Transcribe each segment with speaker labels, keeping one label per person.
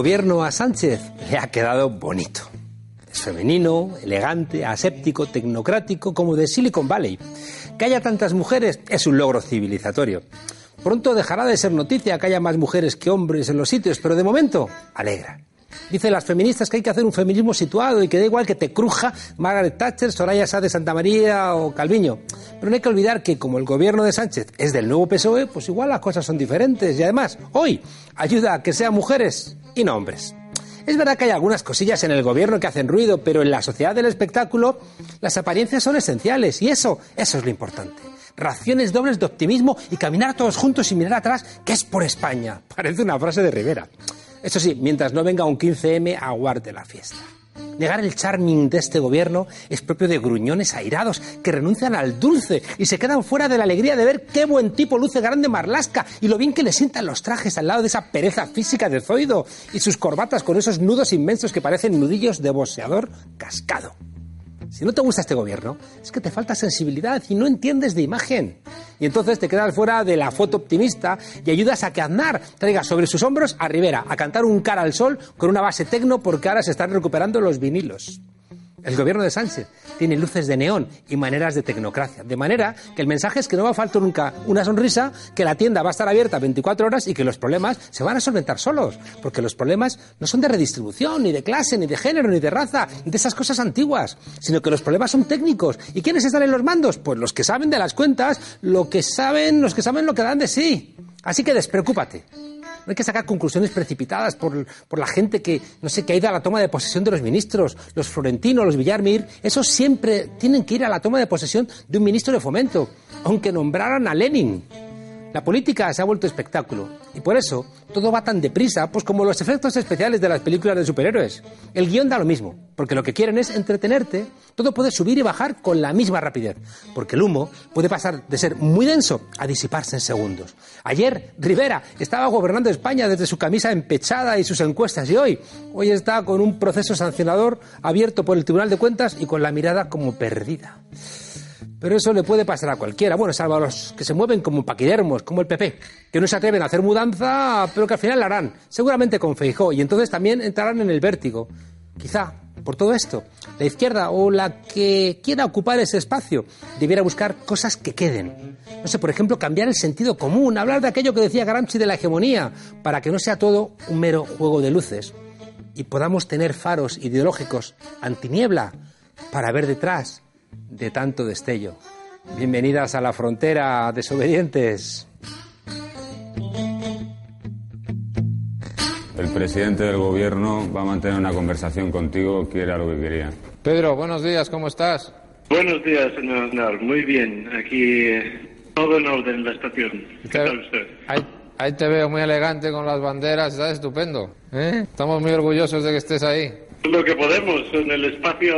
Speaker 1: Gobierno a Sánchez le ha quedado bonito. Es femenino, elegante, aséptico, tecnocrático, como de Silicon Valley. Que haya tantas mujeres es un logro civilizatorio. Pronto dejará de ser noticia que haya más mujeres que hombres en los sitios, pero de momento alegra. Dicen las feministas que hay que hacer un feminismo situado y que da igual que te cruja Margaret Thatcher, Soraya Sá de Santa María o Calviño. Pero no hay que olvidar que como el gobierno de Sánchez es del nuevo PSOE, pues igual las cosas son diferentes y además hoy ayuda a que sean mujeres y no hombres. Es verdad que hay algunas cosillas en el gobierno que hacen ruido, pero en la sociedad del espectáculo las apariencias son esenciales y eso, eso es lo importante. Raciones dobles de optimismo y caminar todos juntos y mirar atrás, que es por España. Parece una frase de Rivera. Eso sí, mientras no venga un 15M, aguarde la fiesta. Negar el charming de este gobierno es propio de gruñones airados que renuncian al dulce y se quedan fuera de la alegría de ver qué buen tipo luce grande Marlasca y lo bien que le sientan los trajes al lado de esa pereza física de Zoido y sus corbatas con esos nudos inmensos que parecen nudillos de boxeador cascado. Si no te gusta este gobierno, es que te falta sensibilidad y no entiendes de imagen. Y entonces te quedas fuera de la foto optimista y ayudas a que Aznar traiga sobre sus hombros a Rivera a cantar un cara al sol con una base tecno porque ahora se están recuperando los vinilos. El gobierno de Sánchez tiene luces de neón y maneras de tecnocracia. De manera que el mensaje es que no va a faltar nunca una sonrisa, que la tienda va a estar abierta 24 horas y que los problemas se van a solventar solos. Porque los problemas no son de redistribución, ni de clase, ni de género, ni de raza, ni de esas cosas antiguas, sino que los problemas son técnicos. ¿Y quiénes están en los mandos? Pues los que saben de las cuentas, lo que saben, los que saben lo que dan de sí. Así que despreocúpate. No hay que sacar conclusiones precipitadas por, por, la gente que, no sé, que ha ido a la toma de posesión de los ministros, los Florentino, los Villarmir. Esos siempre tienen que ir a la toma de posesión de un ministro de fomento, aunque nombraran a Lenin. La política se ha vuelto espectáculo y por eso todo va tan deprisa, pues como los efectos especiales de las películas de superhéroes. El guion da lo mismo, porque lo que quieren es entretenerte. Todo puede subir y bajar con la misma rapidez, porque el humo puede pasar de ser muy denso a disiparse en segundos. Ayer Rivera estaba gobernando España desde su camisa empechada y sus encuestas y hoy, hoy está con un proceso sancionador abierto por el Tribunal de Cuentas y con la mirada como perdida. Pero eso le puede pasar a cualquiera, bueno, salvo a los que se mueven como paquidermos, como el PP, que no se atreven a hacer mudanza, pero que al final la harán, seguramente con Feijó, y entonces también entrarán en el vértigo. Quizá, por todo esto, la izquierda o la que quiera ocupar ese espacio debiera buscar cosas que queden. No sé, por ejemplo, cambiar el sentido común, hablar de aquello que decía Gramsci de la hegemonía, para que no sea todo un mero juego de luces y podamos tener faros ideológicos antiniebla para ver detrás de tanto destello. Bienvenidas a la frontera, desobedientes.
Speaker 2: El presidente del gobierno va a mantener una conversación contigo, que era lo que quería.
Speaker 3: Pedro, buenos días, ¿cómo estás?
Speaker 4: Buenos días, señor Aznar. Muy bien, aquí eh, todo en orden en la estación. ¿Qué tal usted?
Speaker 3: Ahí, ahí te veo muy elegante con las banderas, estás estupendo. ¿eh? Estamos muy orgullosos de que estés ahí.
Speaker 4: Lo que podemos en el espacio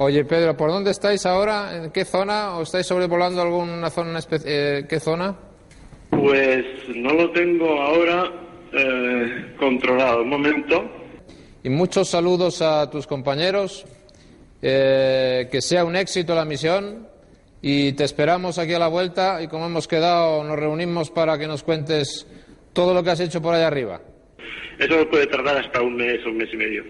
Speaker 3: Oye, Pedro, ¿por dónde estáis ahora? ¿En qué zona? ¿O estáis sobrevolando alguna zona especial? ¿Qué zona?
Speaker 4: Pues no lo tengo ahora eh, controlado. Un momento.
Speaker 3: Y muchos saludos a tus compañeros. Eh, que sea un éxito la misión. Y te esperamos aquí a la vuelta. Y como hemos quedado, nos reunimos para que nos cuentes todo lo que has hecho por allá arriba.
Speaker 4: Eso puede tardar hasta un mes o un mes y medio.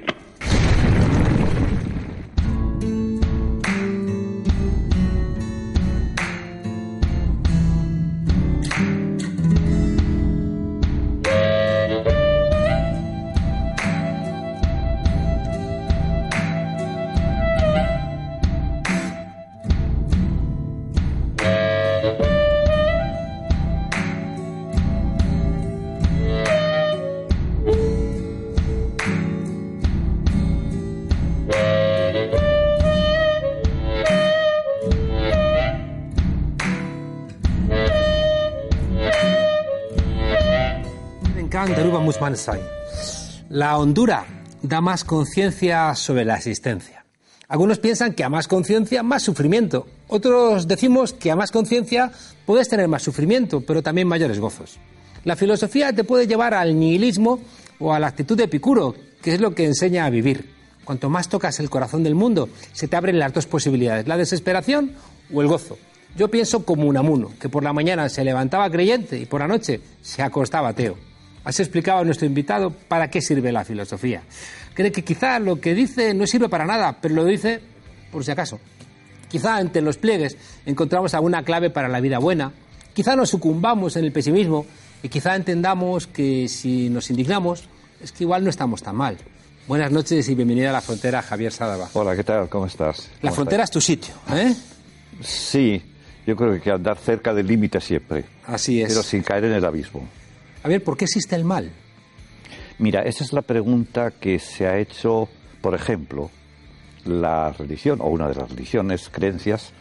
Speaker 1: La hondura da más conciencia sobre la existencia. Algunos piensan que a más conciencia, más sufrimiento. Otros decimos que a más conciencia puedes tener más sufrimiento, pero también mayores gozos. La filosofía te puede llevar al nihilismo o a la actitud de Epicuro, que es lo que enseña a vivir. Cuanto más tocas el corazón del mundo, se te abren las dos posibilidades, la desesperación o el gozo. Yo pienso como Unamuno, que por la mañana se levantaba creyente y por la noche se acostaba ateo. Has explicado a nuestro invitado para qué sirve la filosofía. Cree que quizá lo que dice no sirve para nada, pero lo dice por si acaso. Quizá entre los pliegues encontramos alguna clave para la vida buena. Quizá nos sucumbamos en el pesimismo y quizá entendamos que si nos indignamos es que igual no estamos tan mal. Buenas noches y bienvenida a la frontera, Javier Sadaba.
Speaker 5: Hola, ¿qué tal? ¿Cómo estás?
Speaker 1: La
Speaker 5: ¿Cómo
Speaker 1: frontera es tu sitio, ¿eh?
Speaker 5: Sí, yo creo que hay que andar cerca del límite siempre,
Speaker 1: Así es.
Speaker 5: pero sin caer en el abismo.
Speaker 1: A ver, ¿por qué existe el mal?
Speaker 5: Mira, esa es la pregunta que se ha hecho, por ejemplo, la religión, o una de las religiones, creencias,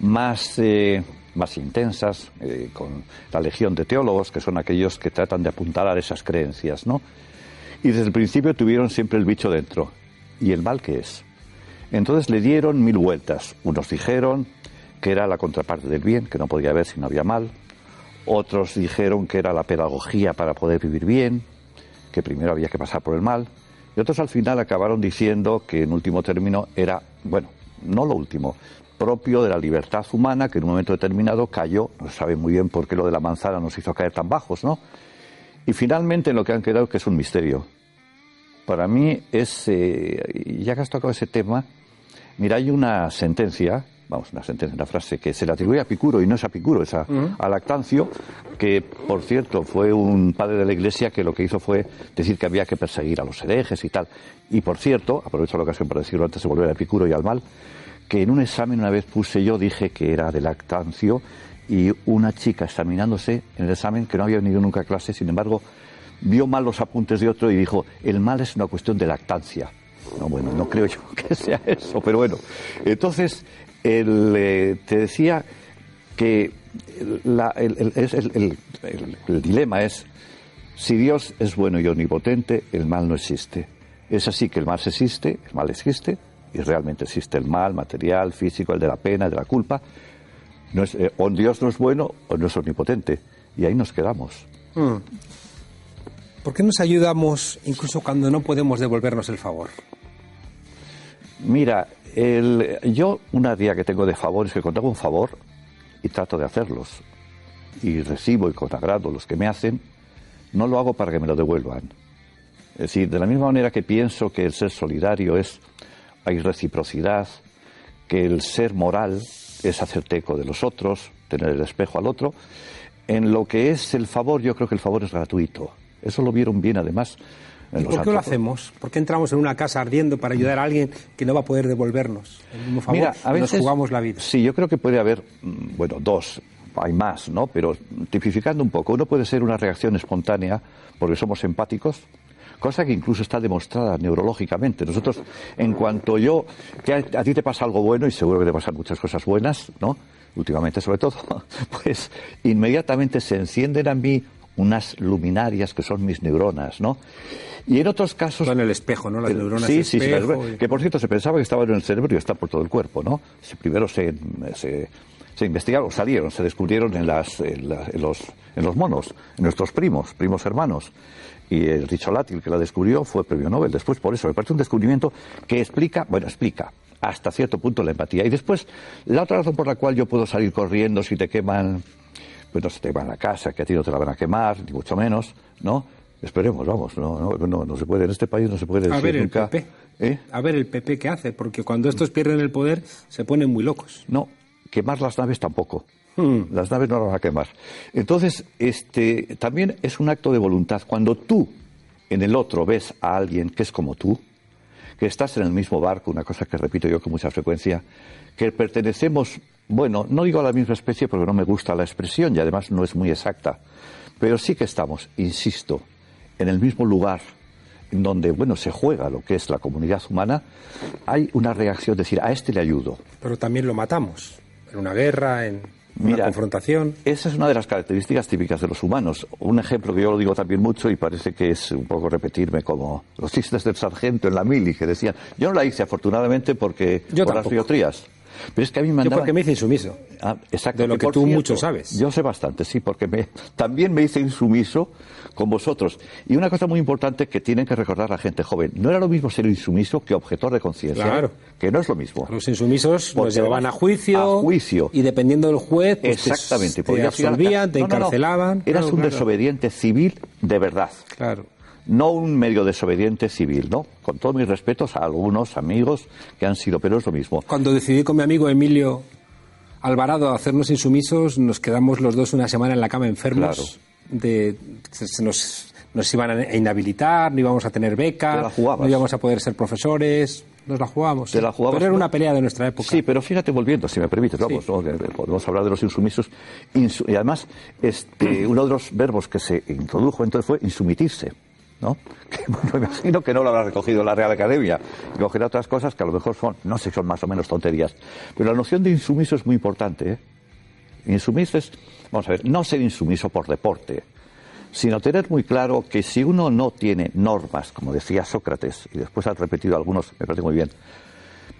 Speaker 5: más, eh, más intensas, eh, con la legión de teólogos, que son aquellos que tratan de apuntalar esas creencias, ¿no? Y desde el principio tuvieron siempre el bicho dentro. ¿Y el mal qué es? Entonces le dieron mil vueltas. Unos dijeron que era la contraparte del bien, que no podía haber si no había mal. Otros dijeron que era la pedagogía para poder vivir bien, que primero había que pasar por el mal. Y otros al final acabaron diciendo que en último término era, bueno, no lo último, propio de la libertad humana que en un momento determinado cayó, no se sabe muy bien por qué lo de la manzana nos hizo caer tan bajos, ¿no? Y finalmente en lo que han quedado que es un misterio. Para mí es, ya que has tocado ese tema, mira, hay una sentencia, vamos, una sentencia, una frase que se le atribuye a Picuro y no es a Picuro, es a, a Lactancio, que por cierto fue un padre de la Iglesia que lo que hizo fue decir que había que perseguir a los herejes y tal. Y por cierto, aprovecho la ocasión para decirlo antes de volver a Epicuro y al mal, que en un examen una vez puse yo, dije que era de Lactancio y una chica examinándose en el examen que no había venido nunca a clase, sin embargo, vio mal los apuntes de otro y dijo, el mal es una cuestión de lactancia. No, bueno, no creo yo que sea eso, pero bueno. Entonces, el, eh, te decía que el, dilema es, si Dios es bueno y omnipotente, el mal no existe. Es así que el mal existe, el mal existe, y realmente existe el mal material, físico, el de la pena, el de la culpa. Eh, o Dios no es bueno o no es omnipotente. Y ahí nos quedamos.
Speaker 1: ¿Por qué nos ayudamos incluso cuando no podemos devolvernos el favor?
Speaker 5: Mira, el- yo una día que tengo de favores, que cuando hago un favor y trato de hacerlos y recibo y con agrado los que me hacen, no lo hago para que me lo devuelvan. Es decir, de la misma manera que pienso que el ser solidario es, hay reciprocidad, que el ser moral es hacerte eco de los otros, tener el espejo al otro, en lo que es el favor, yo creo que el favor es gratuito. Eso lo vieron bien además. En
Speaker 1: ¿Y
Speaker 5: los
Speaker 1: por qué lo hacemos? ¿Por qué entramos en una casa ardiendo para ayudar a alguien que no va a poder devolvernos el mismo favor?
Speaker 5: Mira, a veces
Speaker 1: nos jugamos la vida.
Speaker 5: Sí, yo creo que puede haber, mm, bueno, dos, hay más, ¿no? Pero tipificando un poco, uno puede ser una reacción espontánea porque somos empáticos, cosa que incluso está demostrada neurológicamente. Nosotros, en cuanto yo, que a, a ti te pasa algo bueno y seguro que te pasan muchas cosas buenas, ¿no? Últimamente sobre todo, pues inmediatamente se encienden a mí unas luminarias que son mis neuronas, ¿no? Y en otros casos...
Speaker 1: Todo en el espejo, ¿no? Las neuronas
Speaker 5: sí, sí, sí,
Speaker 1: espejo y-
Speaker 5: que por cierto se pensaba que estaban en el cerebro y está por todo el cuerpo, ¿no? Primero se, se, se investigaron, salieron, se descubrieron en, las, en, la- en los, en los monos, en nuestros primos, primos hermanos. Y el Richolati, el que la descubrió, fue premio Nobel. Después, por eso, me parece un descubrimiento que explica, bueno, explica hasta cierto punto la empatía. Y después, la otra razón por la cual yo puedo salir corriendo si te queman, pues no se te queman la casa, que a ti no te la van a quemar, ni mucho menos, ¿no? Esperemos, vamos, no, no, no, no se puede, en este país no se puede
Speaker 1: A
Speaker 5: decir
Speaker 1: ver el
Speaker 5: nunca.
Speaker 1: PP.
Speaker 5: ¿Eh?
Speaker 1: A ver el PP qué hace, porque cuando estos pierden el poder se ponen muy locos.
Speaker 5: No, quemar las naves tampoco.
Speaker 1: Hmm.
Speaker 5: Las naves no las van a quemar. Entonces, este, también es un acto de voluntad. Cuando tú en el otro ves a alguien que es como tú, que estás en el mismo barco, una cosa que repito yo con mucha frecuencia, que pertenecemos, bueno, no digo a la misma especie porque no me gusta la expresión y además no es muy exacta, pero sí que estamos, insisto, en el mismo lugar en donde, bueno, se juega lo que es la comunidad humana, hay una reacción, decir, a este le ayudo.
Speaker 1: Pero también lo matamos. En una guerra, en una confrontación.
Speaker 5: Esa es una de las características típicas de los humanos. Un ejemplo que yo lo digo también mucho y parece que es un poco repetirme como los chistes del sargento en la mili que decían, yo no la hice afortunadamente porque
Speaker 1: Yo
Speaker 5: por las. Pero es que a mí me
Speaker 1: Yo
Speaker 5: mandaban...
Speaker 1: porque me hice insumiso.
Speaker 5: Ah, exacto.
Speaker 1: De lo que tú mucho sabes.
Speaker 5: Yo sé bastante, sí, porque me, también me hice insumiso con vosotros. Y una cosa muy importante que tienen que recordar la gente joven, no era lo mismo ser insumiso que objetor de conciencia.
Speaker 1: Claro.
Speaker 5: Que no es lo mismo.
Speaker 1: Los insumisos
Speaker 5: Porque
Speaker 1: nos llevaban a juicio.
Speaker 5: a juicio.
Speaker 1: Y dependiendo del juez, pues te-
Speaker 5: Exactamente.
Speaker 1: te,
Speaker 5: la
Speaker 1: absolvían, te
Speaker 5: No, no, no.
Speaker 1: encarcelaban.
Speaker 5: Eras
Speaker 1: Claro,
Speaker 5: un
Speaker 1: claro.
Speaker 5: desobediente civil de verdad.
Speaker 1: Claro.
Speaker 5: No un medio desobediente civil, ¿no? Con todos mis respetos a algunos amigos que han sido, pero es lo mismo.
Speaker 1: Cuando decidí con mi amigo Emilio Alvarado hacernos insumisos, nos quedamos los dos una semana en la cama enfermos.
Speaker 5: Claro.
Speaker 1: De, se- nos, nos iban a inhabilitar, no íbamos a tener
Speaker 5: Te
Speaker 1: beca, no íbamos a poder ser profesores. Nos la jugábamos.
Speaker 5: Te la jugabas,
Speaker 1: Pero era una pelea de nuestra época.
Speaker 5: Sí, pero fíjate, volviendo, si me permites, vamos,
Speaker 1: Sí.
Speaker 5: ¿no? Que podemos hablar de los insumisos. Insu- y además, este, uno de los verbos que se introdujo entonces fue insumitirse. ¿No? Que, me imagino que no lo habrá recogido la Real Academia, cogerá otras cosas que a lo mejor son, no sé, son más o menos tonterías. Pero la noción de insumiso es muy importante. ¿eh? Insumiso es, vamos a ver, no ser insumiso por deporte, sino tener muy claro que si uno no tiene normas, como decía Sócrates, y después ha repetido algunos, me parece muy bien,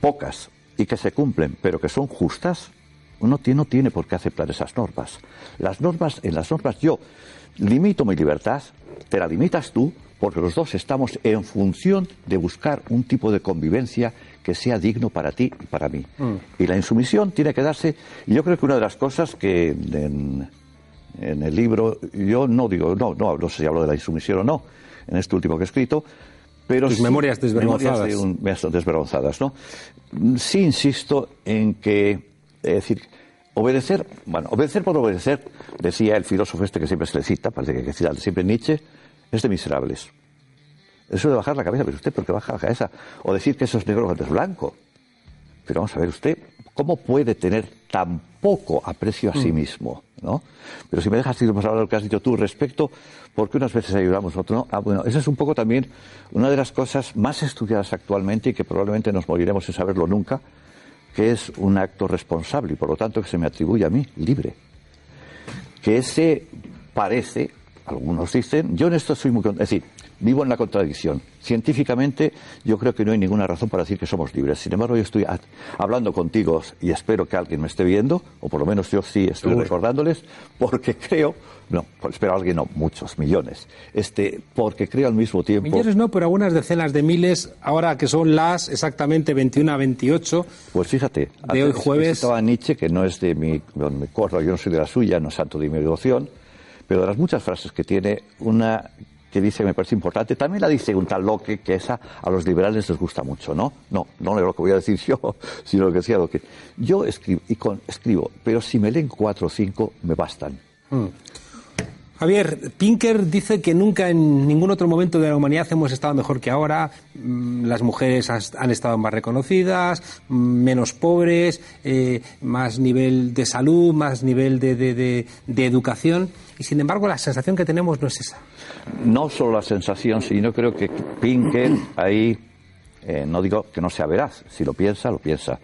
Speaker 5: pocas y que se cumplen, pero que son justas, uno no tiene por qué aceptar esas normas. Las normas, en las normas yo limito mi libertad, te la limitas tú, porque los dos estamos en función de buscar un tipo de convivencia que sea digno para ti y para mí. Y la insumisión tiene que darse, y yo creo que una de las cosas que en, en el libro, yo no digo, no, no, no sé si hablo de la insumisión o no, en este último que he escrito, pero
Speaker 1: Tus
Speaker 5: sí-
Speaker 1: memorias desvergonzadas.
Speaker 5: memorias de un- desvergonzadas, ¿no? Mm, Sí insisto en que, es decir, obedecer, bueno, obedecer por obedecer, decía el filósofo este que siempre se le cita, parece que siempre Nietzsche, es de miserables. Eso de bajar la cabeza, pero usted, ¿por qué baja la cabeza? O decir que eso es negro cuando es blanco. Pero vamos a ver, usted, ¿cómo puede tener tan poco aprecio a sí mismo? ¿no? Pero si me dejas ir más ahora lo que has dicho tú respecto, porque unas veces ayudamos, otras no. Ah, bueno, esa es un poco también una de las cosas más estudiadas actualmente y que probablemente nos moriremos sin saberlo nunca, que es un acto responsable y por lo tanto que se me atribuye a mí, libre. Que ese parece, algunos dicen, yo en esto soy muy. Es decir, vivo en la contradicción. Científicamente, yo creo que no hay ninguna razón para decir que somos libres. Sin embargo, yo estoy a- hablando contigo y espero que alguien me esté viendo, o por lo menos yo sí estoy recordándoles, porque creo, no, espero alguien no, muchos, millones, este, porque creo al mismo tiempo.
Speaker 1: Millones no, pero algunas decenas de miles, ahora que son las exactamente 21 a 28.
Speaker 5: Pues fíjate,
Speaker 1: De hoy jueves-
Speaker 5: citaba a Nietzsche, que no es de mi, no me acuerdo, yo no soy de la suya, no es santo de mi devoción, pero de las muchas frases que tiene, una que dice que me parece importante, también la dice un tal Locke, que esa a los liberales les gusta mucho, ¿no? No, no lo que voy a decir yo, sino lo que decía Locke. Yo escribo, y con, escribo, pero si me leen cuatro o cinco, me bastan.
Speaker 1: Javier, Pinker dice que nunca en ningún otro momento de la humanidad hemos estado mejor que ahora. Mm, Las mujeres han estado más reconocidas, mm, menos pobres, eh, más nivel de salud, más nivel de, de- de- de educación. Y sin embargo, la sensación que tenemos no es esa.
Speaker 5: no solo la sensación, sino creo que Pinker ahí, eh, no digo que no sea veraz, si lo piensa, lo piensa.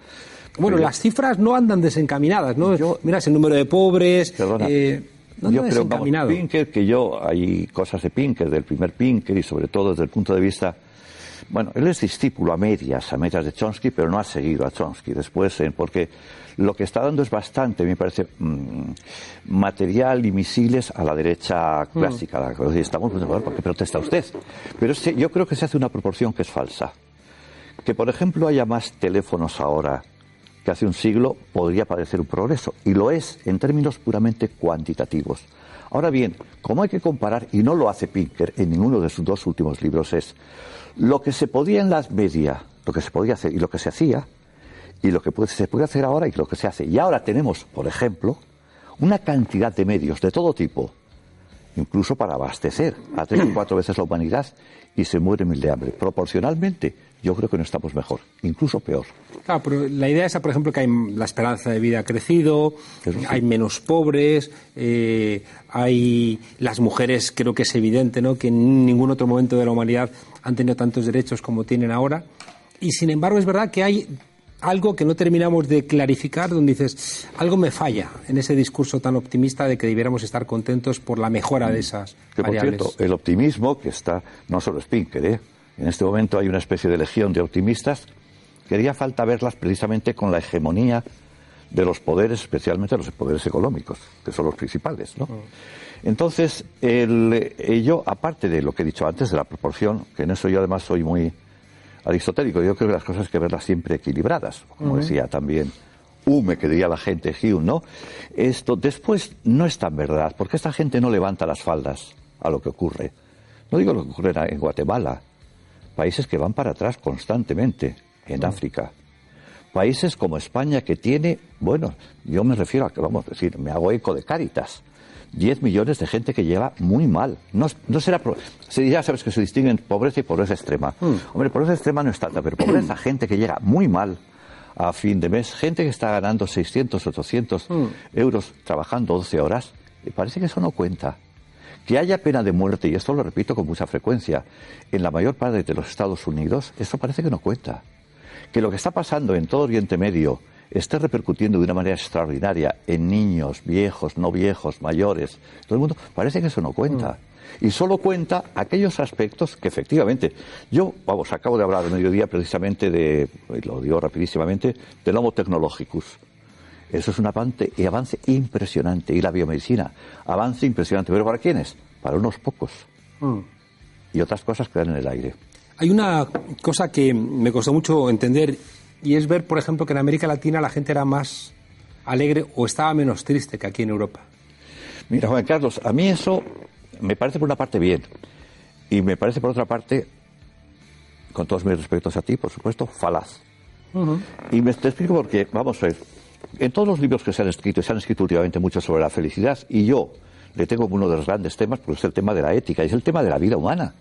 Speaker 1: Bueno,
Speaker 5: Pero-
Speaker 1: las cifras no andan desencaminadas, ¿no?
Speaker 5: Yo-
Speaker 1: Miras el número de pobres.
Speaker 5: Perdona.
Speaker 1: eh,
Speaker 5: yo creo, vamos. Pinker, que yo, hay cosas de Pinker, del primer Pinker, y sobre todo desde el punto de vista. Bueno, él es discípulo a medias, a medias de Chomsky, pero no ha seguido a Chomsky después, eh, porque lo que está dando es bastante, me parece, mm, material y misiles a la derecha clásica. La, que estamos, pues, ¿por qué protesta usted? Pero yo creo que se hace una proporción que es falsa. Que, por ejemplo, haya más teléfonos ahora hace un siglo podría parecer un progreso, y lo es en términos puramente cuantitativos. Ahora bien, como hay que comparar, y no lo hace Pinker en ninguno de sus dos últimos libros, es lo que se podía en la media, lo que se podía hacer y lo que se hacía, y lo que se puede hacer ahora y lo que se hace. Y ahora tenemos, por ejemplo, una cantidad de medios de todo tipo, incluso para abastecer a tres o cuatro veces la humanidad, y se muere mil de hambre. Proporcionalmente, yo creo que no estamos mejor, incluso peor.
Speaker 1: Claro, pero la idea esa, por ejemplo, que hay, la esperanza de vida ha crecido,
Speaker 5: sí.
Speaker 1: hay menos pobres, eh, hay las mujeres, creo que es evidente, ¿no? Que en ningún otro momento de la humanidad han tenido tantos derechos como tienen ahora. Y sin embargo, es verdad que hay algo que no terminamos de clarificar, donde dices, algo me falla en ese discurso tan optimista de que debiéramos estar contentos por la mejora de esas
Speaker 5: Que por
Speaker 1: variables.
Speaker 5: cierto, el optimismo que está, no solo es Pinker, ¿eh? En este momento hay una especie de legión de optimistas que haría falta verlas precisamente con la hegemonía de los poderes, especialmente los poderes económicos, que son los principales, ¿no? Entonces, el, eh, yo, aparte de lo que he dicho antes, de la proporción, que en eso yo además soy muy aristotélico, yo creo que las cosas hay que verlas siempre equilibradas, como decía también Hume, que diría la gente, Hume, ¿no? Esto después no es tan verdad, porque esta gente no levanta las faldas a lo que ocurre. No digo lo que ocurre en Guatemala, países que van para atrás constantemente, en África. Países como España que tiene, bueno, yo me refiero a que, vamos a decir, me hago eco de Cáritas. 10 millones de gente que lleva muy mal. No, no será. Se dirá, sabes, que se distinguen pobreza y pobreza extrema. Hombre, pobreza extrema no es tanta, pero pobreza, gente que llega muy mal a fin de mes, gente que está ganando 600, 800 euros trabajando 12 horas, y parece que eso no cuenta. Que haya pena de muerte, y esto lo repito con mucha frecuencia, en la mayor parte de los Estados Unidos, eso parece que no cuenta. Que lo que está pasando en todo Oriente Medio esté repercutiendo de una manera extraordinaria en niños, viejos, no viejos, mayores, todo el mundo, parece que eso no cuenta. Y solo cuenta aquellos aspectos que efectivamente, yo, vamos, acabo de hablar de mediodía precisamente de, lo digo rapidísimamente, del Homo technologicus. Eso es un avance, y avance impresionante. Y la biomedicina, avance impresionante. ¿Pero para quiénes? Para unos pocos. Y otras cosas quedan en el aire.
Speaker 1: Hay una cosa que me costó mucho entender y es ver, por ejemplo, que en América Latina la gente era más alegre o estaba menos triste que aquí en Europa.
Speaker 5: Mira, Juan Carlos, a mí eso me parece por una parte bien y me parece por otra parte, con todos mis respetos a ti, por supuesto, falaz. Y me te explico por qué. Vamos a ver. En todos los libros que se han escrito, y se han escrito últimamente mucho sobre la felicidad, y yo le tengo uno de los grandes temas, porque es el tema de la ética, y es el tema de la vida humana.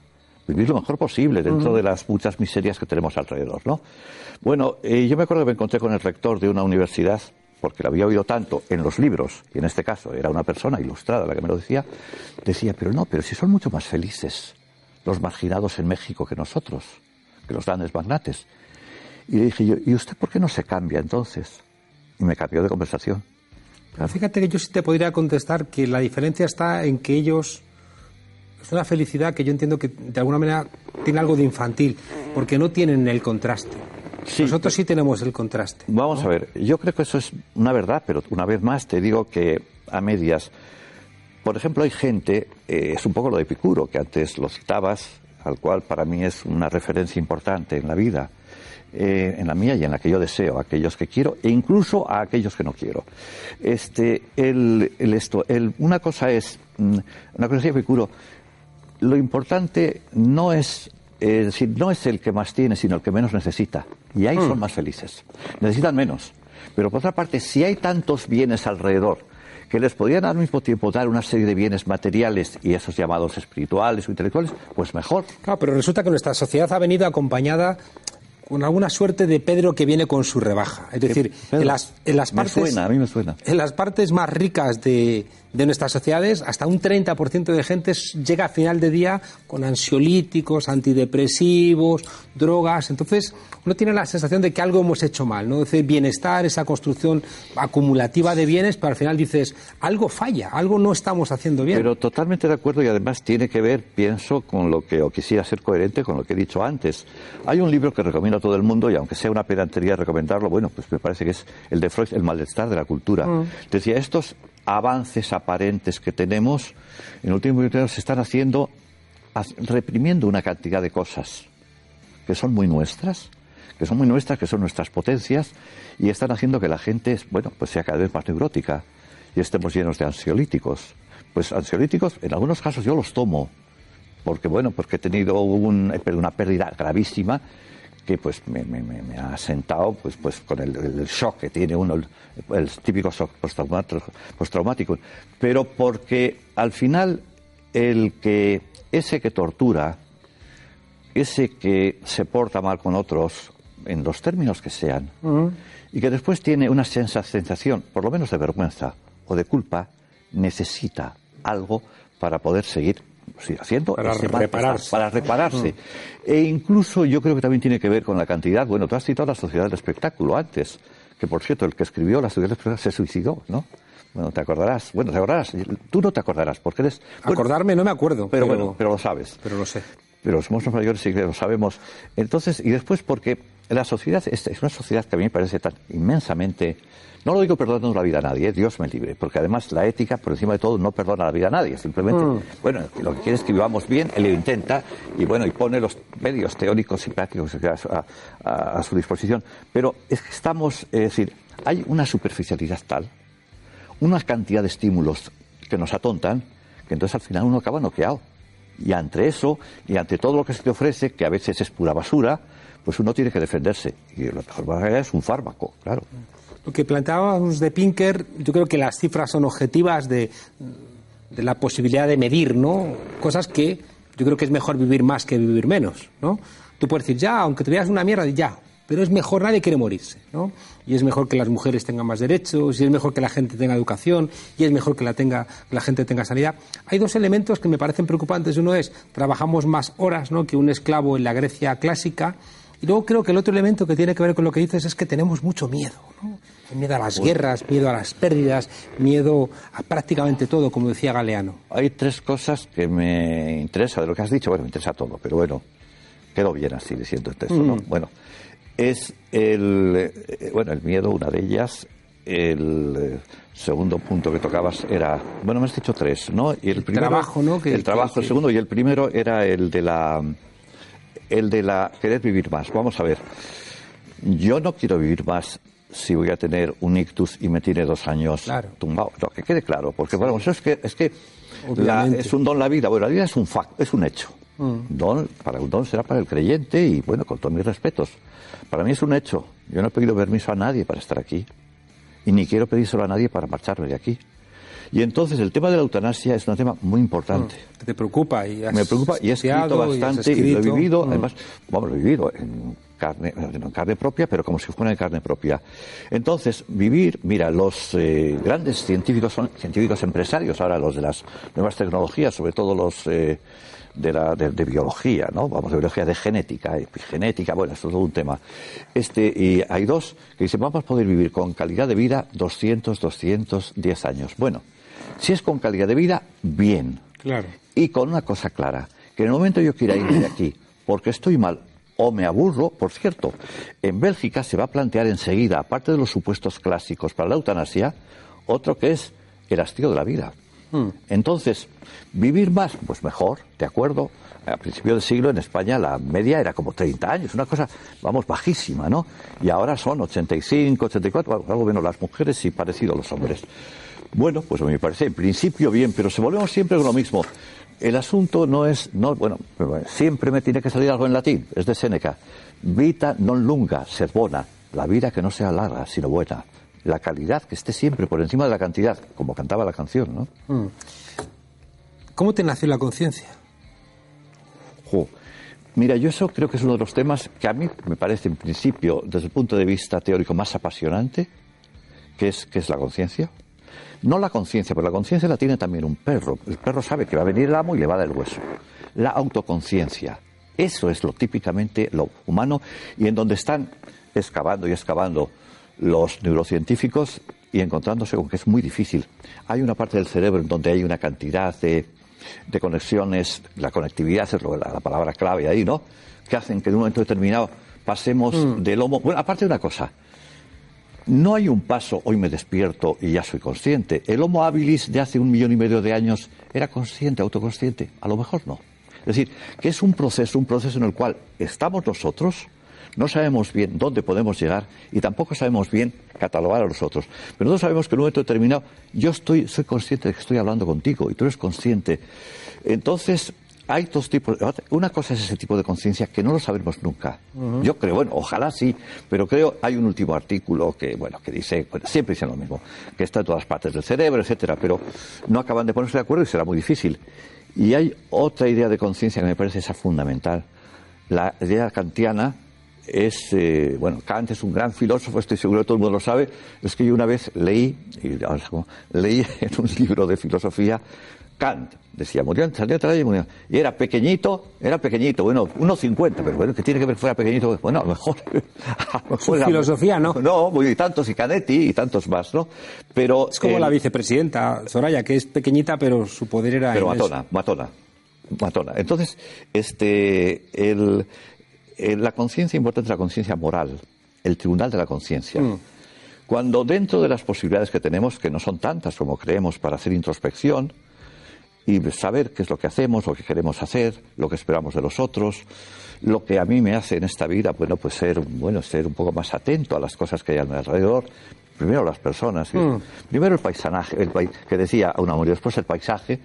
Speaker 5: Vivir lo mejor posible dentro de las muchas miserias que tenemos alrededor, ¿no? Bueno, eh, yo me acuerdo que me encontré con el rector de una universidad, porque lo había oído tanto en los libros, y en este caso era una persona ilustrada la que me lo decía, decía, pero no, pero si son mucho más felices los marginados en México que nosotros, que los grandes magnates. Y le dije yo, ¿y usted por qué no se cambia entonces? Y me cambió de conversación.
Speaker 1: Pero fíjate que yo sí te podría contestar que la diferencia está en que ellos es una felicidad que yo entiendo que de alguna manera tiene algo de infantil, porque no tienen el contraste. Nosotros sí tenemos el contraste.
Speaker 5: Vamos a ver, yo creo que eso es una verdad, pero una vez más te digo que a medias. Por ejemplo, hay gente, eh, es un poco lo de Epicuro, que antes lo citabas, al cual para mí es una referencia importante en la vida, eh, en la mía y en la que yo deseo, a aquellos que quiero e incluso a aquellos que no quiero. Este, el, esto, el, una cosa es, mm, una cosa Epicuro, lo importante no es es decir, no es el que más tiene, sino el que menos necesita. Y ahí son más felices. Necesitan menos. Pero por otra parte, si hay tantos bienes alrededor que les podrían al mismo tiempo dar una serie de bienes materiales y esos llamados espirituales o intelectuales, pues mejor.
Speaker 1: Claro, pero resulta que nuestra sociedad ha venido acompañada con alguna suerte de Pedro que viene con su rebaja. Es decir, en las, en las partes.
Speaker 5: a mí me suena.
Speaker 1: En las partes más ricas de, de nuestras sociedades, hasta un 30% de gente llega a final de día con ansiolíticos, antidepresivos, drogas. Entonces, uno tiene la sensación de que algo hemos hecho mal, ¿no? Ese bienestar, esa construcción acumulativa de bienes, pero al final dices, algo falla, algo no estamos haciendo bien.
Speaker 5: Pero totalmente de acuerdo y además tiene que ver, pienso, con lo que, o quisiera ser coherente con lo que he dicho antes. Hay un libro que recomiendo a todo el mundo y aunque sea una pedantería recomendarlo, bueno, pues me parece que es el de Freud, El malestar de la cultura. Mm. Decía, estos avances aparentes que tenemos, en el último tiempo se están haciendo, reprimiendo una cantidad de cosas que son muy nuestras, que son muy nuestras, que son nuestras potencias, y están haciendo que la gente, bueno, pues sea cada vez más neurótica y estemos llenos de ansiolíticos. Pues ansiolíticos, en algunos casos yo los tomo, porque bueno, porque he tenido una pérdida gravísima que pues me, ha sentado pues pues con el, shock que tiene uno el, típico shock postraumático, pero porque al final el que ese que tortura ese que se porta mal con otros en los términos que sean y que después tiene una sensación por lo menos de vergüenza o de culpa necesita algo para poder seguir haciendo
Speaker 1: para repararse.
Speaker 5: Para repararse. E incluso yo creo que también tiene que ver con la cantidad. Bueno, tú has citado la sociedad del espectáculo antes, que por cierto, el que escribió la sociedad del espectáculo se suicidó, ¿no? Bueno, te acordarás. Bueno, te acordarás. Tú no te acordarás, porque eres.
Speaker 1: Acordarme no me acuerdo.
Speaker 5: Pero, bueno, pero lo sabes.
Speaker 1: Pero lo sé.
Speaker 5: Pero somos los mayores y lo sabemos. Entonces, y después porque la sociedad es, es una sociedad que a mí me parece tan inmensamente no lo digo perdonando la vida a nadie, ¿eh? Dios me libre, porque además la ética, por encima de todo, no perdona la vida a nadie. Simplemente,
Speaker 1: Mm.
Speaker 5: bueno, lo que quiere es que vivamos bien, él lo intenta y bueno, y pone los medios teóricos y prácticos a- a su disposición. Pero es que estamos, es decir, hay una superficialidad tal, una cantidad de estímulos que nos atontan, que entonces al final uno acaba noqueado. Y ante eso, y ante todo lo que se te ofrece, que a veces es pura basura, pues uno tiene que defenderse. Y la mejor manera es un fármaco, claro.
Speaker 1: Lo que planteábamos de Pinker, yo creo que las cifras son objetivas de, de la posibilidad de medir, ¿no? Cosas que yo creo que es mejor vivir más que vivir menos, ¿no? Tú puedes decir, ya, aunque te veas una mierda, ya, pero es mejor, nadie quiere morirse, ¿no? Y es mejor que las mujeres tengan más derechos, y es mejor que la gente tenga educación, y es mejor que la, tenga, que la gente tenga sanidad. Hay dos elementos que me parecen preocupantes. Uno es, trabajamos más horas, ¿no?, que un esclavo en la Grecia clásica, y luego creo que el otro elemento que tiene que ver con lo que dices es que tenemos mucho miedo, ¿no? Miedo a las guerras, miedo a las pérdidas, miedo a prácticamente todo, como decía Galeano.
Speaker 5: Hay tres cosas que me interesa de lo que has dicho. Bueno, me interesa todo, pero bueno, quedó bien así diciendo esto, ¿no? Bueno, es el, eh, bueno, el miedo, una de ellas. El eh, segundo punto que tocabas era, bueno, me has dicho tres, ¿no? Y el, primero,
Speaker 1: trabajo, ¿no? Que-
Speaker 5: el trabajo,
Speaker 1: que-
Speaker 5: el segundo y el primero era el de la, el de la querer vivir más. Vamos a ver. Yo no quiero vivir más si voy a tener un ictus y me tiene dos años
Speaker 1: Claro.
Speaker 5: tumbado. No, que quede claro, porque bueno, eso es que es que la- es un don la vida. Bueno, la vida es un fact, es un hecho. Don, para un don será para el creyente y bueno, con todos mis respetos. Para mí es un hecho. Yo no he pedido permiso a nadie para estar aquí y ni quiero pedírselo a nadie para marcharme de aquí. Y entonces el tema de la eutanasia es un tema muy importante.
Speaker 1: Que te preocupa y has
Speaker 5: Me preocupa y he escrito
Speaker 1: y
Speaker 5: bastante y, lo he vivido,
Speaker 1: Mm.
Speaker 5: además, vamos, lo he vivido en carne, en carne propia, pero como si fuera en carne propia. Entonces, vivir, mira, los eh, grandes científicos son científicos empresarios, ahora los de las nuevas tecnologías, sobre todo los eh, de, la, de, de biología, ¿no? Vamos, de biología de genética, epigenética, bueno, esto es todo un tema. Este, y hay dos que dicen, vamos a poder vivir con calidad de vida 200, 210 años. Bueno, si es con calidad de vida, bien.
Speaker 1: Claro.
Speaker 5: Y con una cosa clara, que en el momento yo quiera irme de aquí, porque estoy mal o me aburro, por cierto, en Bélgica se va a plantear enseguida, aparte de los supuestos clásicos para la eutanasia, otro que es el hastío de la vida. Entonces, vivir más, pues mejor, ¿de acuerdo? A principio del siglo en España la media era como 30 años, una cosa, vamos, bajísima, ¿no? Y ahora son 85, 84, bueno, algo menos las mujeres y parecido los hombres. Bueno, pues a mí me parece en principio bien, pero se volvemos siempre con lo mismo. El asunto no es, no, bueno, siempre me tiene que salir algo en latín, es de Séneca. Vita non lunga, sed bona. La vida que no sea larga, sino buena. La calidad que esté siempre por encima de la cantidad, como cantaba la canción, ¿no?
Speaker 1: ¿Cómo te nació la conciencia?
Speaker 5: Jo. Mira, yo eso creo que es uno de los temas que a mí me parece, en principio, desde el punto de vista teórico, más apasionante, que es, que es la conciencia. No la conciencia, porque la conciencia la tiene también un perro. El perro sabe que va a venir el amo y le va a dar el hueso. La autoconciencia. Eso es lo típicamente lo humano y en donde están excavando y excavando los neurocientíficos y encontrándose con que es muy difícil. Hay una parte del cerebro en donde hay una cantidad de, de conexiones, la conectividad es la, la palabra clave ahí, ¿no? Que hacen que en un momento determinado pasemos del homo. Bueno, aparte de una cosa, no hay un paso, hoy me despierto y ya soy consciente. El Homo habilis de hace un millón y medio de años era consciente, autoconsciente. A lo mejor no. Es decir, que es un proceso, un proceso en el cual estamos nosotros, no sabemos bien dónde podemos llegar y tampoco sabemos bien catalogar a los otros. Pero nosotros sabemos que en un momento determinado yo estoy, soy consciente de que estoy hablando contigo y tú eres consciente. Entonces, hay dos tipos. Una cosa es ese tipo de conciencia que no lo sabremos nunca. Yo creo, bueno, ojalá sí, pero creo hay un último artículo que, bueno, que dice, bueno, siempre dicen lo mismo, que está en todas partes del cerebro, etcétera, pero no acaban de ponerse de acuerdo y será muy difícil. Y hay otra idea de conciencia que me parece esa fundamental. La idea kantiana es, eh, bueno, Kant es un gran filósofo, estoy seguro que todo el mundo lo sabe, es que yo una vez leí, y ahora leí en un libro de filosofía, Kant, decía, murió en y murió. Y era pequeñito, era pequeñito, bueno, 1,50, pero bueno, ¿qué tiene que ver que fuera pequeñito? Bueno, a lo mejor... a lo mejor
Speaker 1: Su
Speaker 5: era-
Speaker 1: filosofía, ¿no?
Speaker 5: No, y tantos, y Canetti, y tantos más, ¿no? Pero...
Speaker 1: Es como la vicepresidenta, Soraya, que es pequeñita, pero su poder era
Speaker 5: Pero
Speaker 1: inmenso.
Speaker 5: matona, matona. matona. Entonces, este, el, el- la conciencia importante es la conciencia moral, el tribunal de la conciencia. Cuando dentro de las posibilidades que tenemos, que no son tantas como creemos para hacer introspección y saber qué es lo que hacemos, lo que queremos hacer, lo que esperamos de los otros, lo que a mí me hace en esta vida, bueno, pues ser, bueno, ser un poco más atento a las cosas que hay a mi alrededor. Primero las personas, primero el paisanaje, el que decía un amor, y después el paisaje,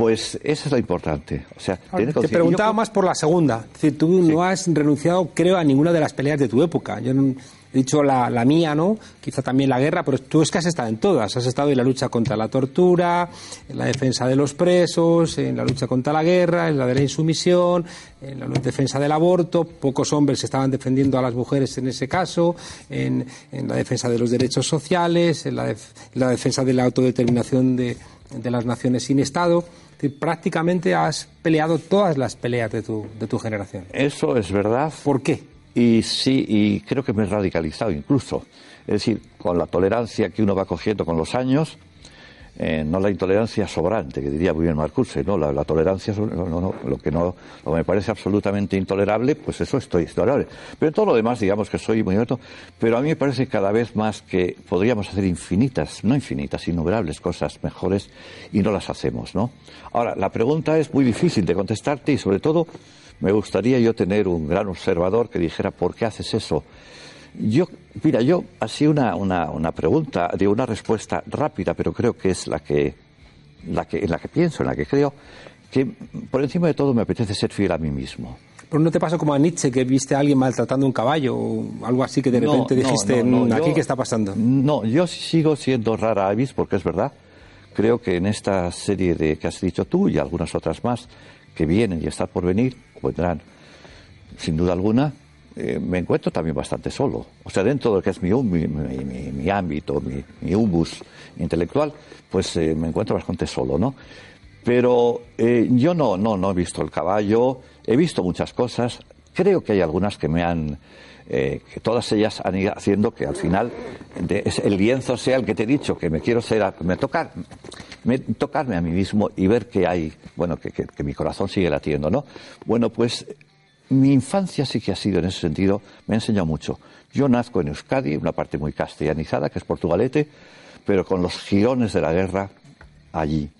Speaker 5: pues eso es lo importante. O sea,
Speaker 1: Te preguntaba
Speaker 5: Yo
Speaker 1: más por la segunda. Es decir, tú no has renunciado, creo, a ninguna de las peleas de tu época. Yo no- he dicho la, la mía, ¿no? Quizá también la guerra, pero tú es que has estado en todas. Has estado en la lucha contra la tortura, en la defensa de los presos, en la lucha contra la guerra, en la de la insumisión, en la defensa del aborto. Pocos hombres estaban defendiendo a las mujeres en ese caso, en, en la defensa de los derechos sociales, en la, def- en la defensa de la autodeterminación de, de las naciones sin Estado. Prácticamente has peleado todas las peleas de tu, de tu generación.
Speaker 5: Eso es verdad.
Speaker 1: ¿Por qué?
Speaker 5: Y sí, y creo que me he radicalizado incluso. Es decir, con la tolerancia que uno va cogiendo con los años, eh, no la intolerancia sobrante, que diría muy bien Marcuse, no, la, tolerancia, sobre- no, no, lo que no lo me parece absolutamente intolerable, pues eso estoy intolerable. Pero todo lo demás, digamos que soy muy abierto, pero a mí me parece cada vez más que podríamos hacer infinitas, no infinitas, innumerables cosas mejores y no las hacemos, ¿no? Ahora, la pregunta es muy difícil de contestarte y sobre todo me gustaría yo tener un gran observador que dijera, ¿por qué haces eso? Yo, mira, yo así una, una, una pregunta, de una respuesta rápida, pero creo que es la que, la que, en la que pienso, en la que creo, que por encima de todo me apetece ser fiel a mí mismo.
Speaker 1: Pero no te pasó como a Nietzsche, que viste a alguien maltratando un caballo o algo así que de
Speaker 5: No,
Speaker 1: repente dijiste,
Speaker 5: no, no,
Speaker 1: "Mm, aquí
Speaker 5: yo-
Speaker 1: qué está pasando.
Speaker 5: No, yo sigo siendo rara avis, porque es verdad. Creo que en esta serie de que has dicho tú y algunas otras más que vienen y están por venir, vendrán, sin duda alguna, eh, me encuentro también bastante solo. O sea, dentro de lo que es mi, mi, mi- ámbito, mi, humus intelectual, pues eh, me encuentro bastante solo, ¿no? Pero eh, yo no, no, no he visto el caballo, he visto muchas cosas, creo que hay algunas que me han, que todas ellas han ido haciendo que al final de- el lienzo sea el que te he dicho, que me quiero ser, a- me tocar, me- tocarme a mí mismo y ver que hay, bueno, que mi corazón sigue latiendo, ¿no? Bueno, pues mi infancia sí que ha sido en ese sentido, me ha enseñado mucho. Yo nazco en Euskadi, una parte muy castellanizada, que es Portugalete, pero con los girones de la guerra allí.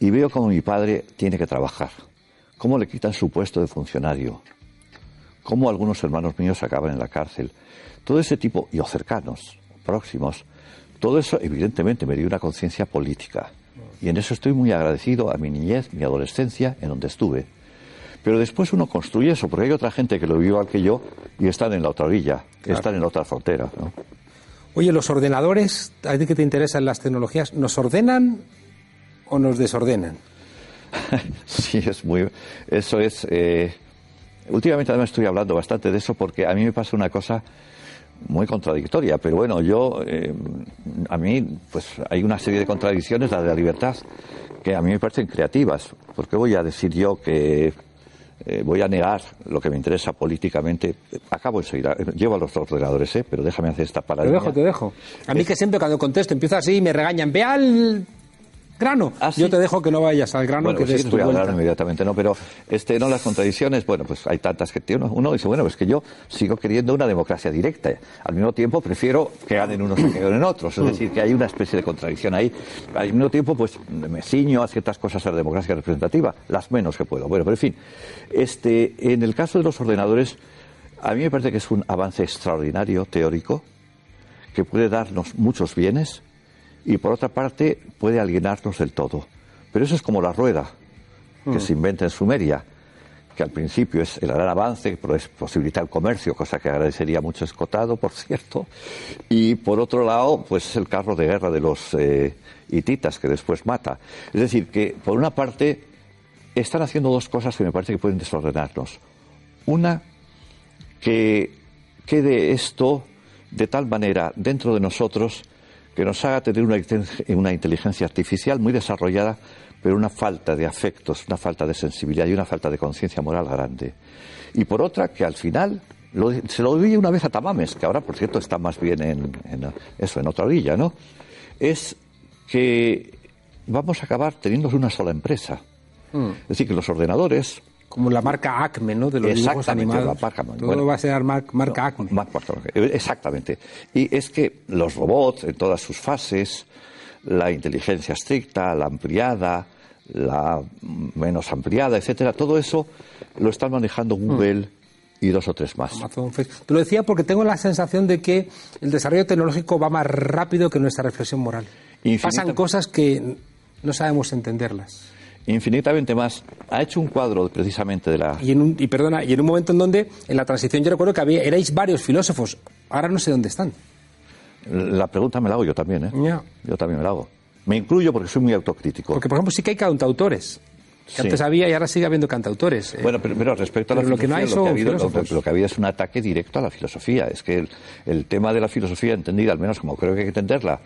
Speaker 5: Y veo cómo mi padre tiene que trabajar, cómo le quitan su puesto de funcionario, cómo algunos hermanos míos acaban en la cárcel. Todo ese tipo, y o cercanos, próximos, todo eso evidentemente me dio una conciencia política. Y en eso estoy muy agradecido a mi niñez, mi adolescencia, en donde estuve. Pero después uno construye eso, porque hay otra gente que lo vivió igual que yo y están en la otra orilla, están en la otra frontera. ¿no?
Speaker 1: Oye, los ordenadores, a ti que te interesan las tecnologías, ¿nos ordenan o nos desordenan?
Speaker 5: Sí, es muy. Eso es. eh, últimamente además estoy hablando bastante de eso porque a mí me pasa una cosa muy contradictoria, pero bueno, yo. eh, a mí, pues hay una serie de contradicciones, la de la libertad, que a mí me parecen creativas. porque voy a decir yo que. Eh, voy a negar lo que me interesa políticamente. Acabo enseguida. Llevo a los ordenadores, ¿eh? pero déjame hacer esta
Speaker 1: Te
Speaker 5: paradilla.
Speaker 1: dejo, te dejo. A mí que siempre cuando contesto empiezo así y me regañan, ve al grano.
Speaker 5: ¿Ah, sí?
Speaker 1: Yo te dejo que no vayas al grano,
Speaker 5: Bueno,
Speaker 1: que
Speaker 5: pues sí, voy a hablar inmediatamente, ¿no? Pero este, no las contradicciones, bueno, pues hay tantas que tiene uno, uno dice, bueno, es que yo sigo queriendo una democracia directa. Al mismo tiempo prefiero que ganen unos que ganen otros. Es decir, que hay una especie de contradicción ahí. Al mismo tiempo, pues me ciño a ciertas cosas de la democracia representativa, las menos que puedo. Bueno, pero en fin, este, en el caso de los ordenadores, a mí me parece que es un avance extraordinario teórico que puede darnos muchos bienes y por otra parte puede alienarnos del todo. Pero eso es como la rueda que se inventa en Sumeria, que al principio es el gran avance, pero es posibilitar el comercio, cosa que agradecería mucho Escotado, por cierto. Y por otro lado, pues es el carro de guerra de los eh, hititas que después mata. Es decir, que por una parte están haciendo dos cosas que me parece que pueden desordenarnos. Una, que quede esto de tal manera dentro de nosotros que nos haga tener una, una inteligencia artificial muy desarrollada, pero una falta de afectos, una falta de sensibilidad y una falta de conciencia moral grande. Y por otra, que al final, lo- se lo oí una vez a Tamames, que ahora, por cierto, está más bien en, en eso, en otra orilla, ¿no? Es que vamos a acabar teniendo una sola empresa. Es decir, que los ordenadores
Speaker 1: Como la marca Acme, ¿no? De los dibujos animados.
Speaker 5: la marca-
Speaker 1: Todo
Speaker 5: bueno.
Speaker 1: va a ser mar- marca Acme.
Speaker 5: Eh, Exactamente. Y es que los robots, en todas sus fases, la inteligencia estricta, la ampliada, la menos ampliada, etcétera, todo eso lo están manejando Google y dos o tres más.
Speaker 1: Amazon. Te lo decía porque tengo la sensación de que el desarrollo tecnológico va más rápido que nuestra reflexión moral. Pasan cosas que no sabemos entenderlas.
Speaker 5: Infinitamente más. Ha hecho un cuadro precisamente de la.
Speaker 1: Y, en un, y perdona, y en un momento en donde en la transición yo recuerdo que había, erais varios filósofos. Ahora no sé dónde están.
Speaker 5: La pregunta me la hago yo también, ¿eh? Yo también me la hago. Me incluyo porque soy muy autocrítico.
Speaker 1: Porque, por ejemplo, sí que hay cantautores. Que
Speaker 5: Sí.
Speaker 1: Antes había y ahora sigue habiendo cantautores. Eh,
Speaker 5: Bueno, pero, pero respecto a la
Speaker 1: pero lo que no
Speaker 5: filosofía,
Speaker 1: hay
Speaker 5: lo, que ha habido, lo, que había es un ataque directo a la filosofía. Es que el, el tema de la filosofía, entendida al menos como creo que hay que entenderla,